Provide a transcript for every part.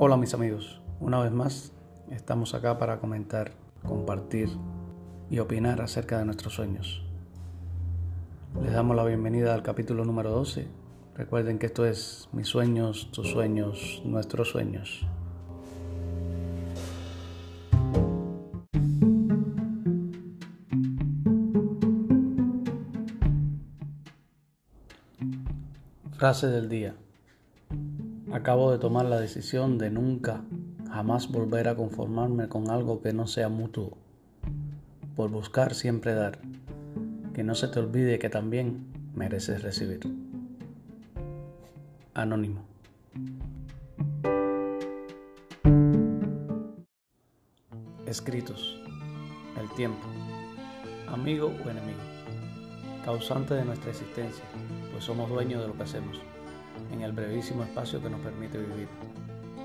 Hola mis amigos, una vez más estamos acá para comentar, compartir y opinar acerca de nuestros sueños. Les damos la bienvenida al capítulo número 12. Recuerden que esto es mis sueños, tus sueños, nuestros sueños. Frase del día. Acabo de tomar la decisión de nunca, jamás volver a conformarme con algo que no sea mutuo. Por buscar siempre dar. Que no se te olvide que también mereces recibir. Anónimo. Escritos. El tiempo. Amigo o enemigo. Causante de nuestra existencia, pues somos dueños de lo que hacemos en el brevísimo espacio que nos permite vivir.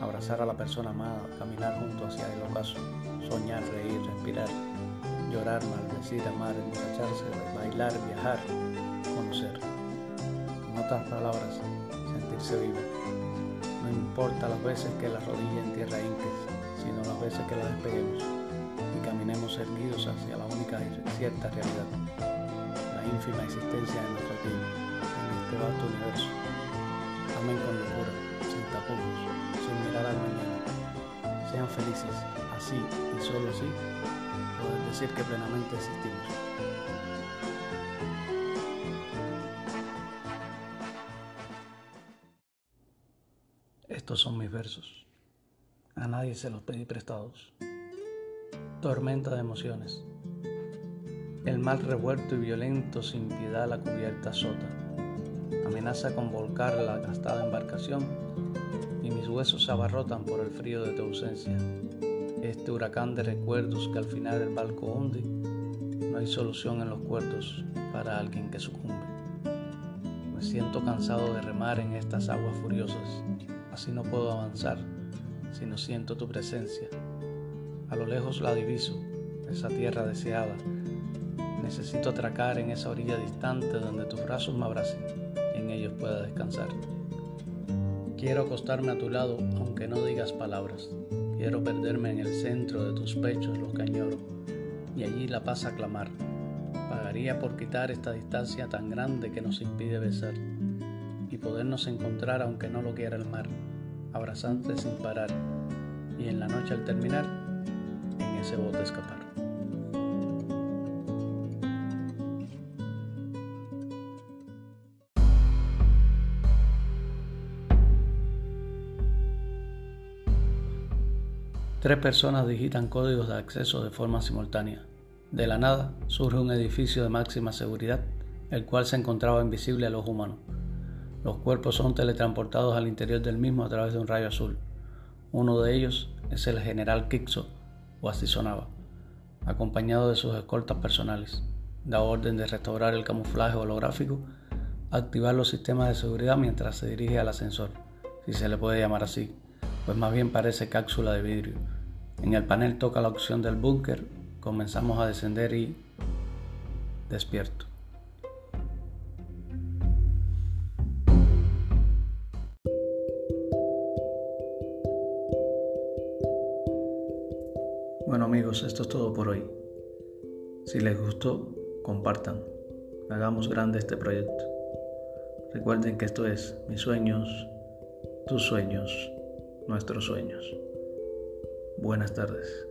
Abrazar a la persona amada, caminar junto hacia el ocaso, soñar, reír, respirar, llorar, maldecir, amar, emborracharse, bailar, viajar, conocer. En otras palabras, sentirse vivo. No importa las veces que la rodilla en tierra hinques, sino las veces que la despeguemos y caminemos erguidos hacia la única y cierta realidad, la ínfima existencia de nuestro tiempo, en este vasto universo Amen con locura, sin tapujos, sin mirar al mañana. Sean felices, así y solo así, poder decir que plenamente existimos. Estos son mis versos. A nadie se los pedí prestados. Tormenta de emociones. El mal revuelto y violento sin piedad la cubierta sota amenaza con volcar la gastada embarcación y mis huesos se abarrotan por el frío de tu ausencia. Este huracán de recuerdos que al final el barco hunde, no hay solución en los cuerdos para alguien que sucumbe. Me siento cansado de remar en estas aguas furiosas, así no puedo avanzar si no siento tu presencia. A lo lejos la diviso, esa tierra deseada. Necesito atracar en esa orilla distante donde tus brazos me abracen en ellos pueda descansar. Quiero acostarme a tu lado aunque no digas palabras. Quiero perderme en el centro de tus pechos los cañoros y allí la paz a clamar. Pagaría por quitar esta distancia tan grande que nos impide besar y podernos encontrar aunque no lo quiera el mar, abrazantes sin parar y en la noche al terminar en ese bote escapar. Tres personas digitan códigos de acceso de forma simultánea. De la nada surge un edificio de máxima seguridad, el cual se encontraba invisible a los humanos. Los cuerpos son teletransportados al interior del mismo a través de un rayo azul. Uno de ellos es el general Kixo, o así sonaba, acompañado de sus escoltas personales. Da orden de restaurar el camuflaje holográfico, activar los sistemas de seguridad mientras se dirige al ascensor, si se le puede llamar así, pues más bien parece cápsula de vidrio. En el panel toca la opción del búnker, comenzamos a descender y despierto. Bueno amigos, esto es todo por hoy. Si les gustó, compartan. Hagamos grande este proyecto. Recuerden que esto es mis sueños, tus sueños nuestros sueños. Buenas tardes.